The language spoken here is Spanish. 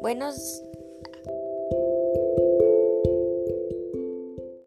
Buenos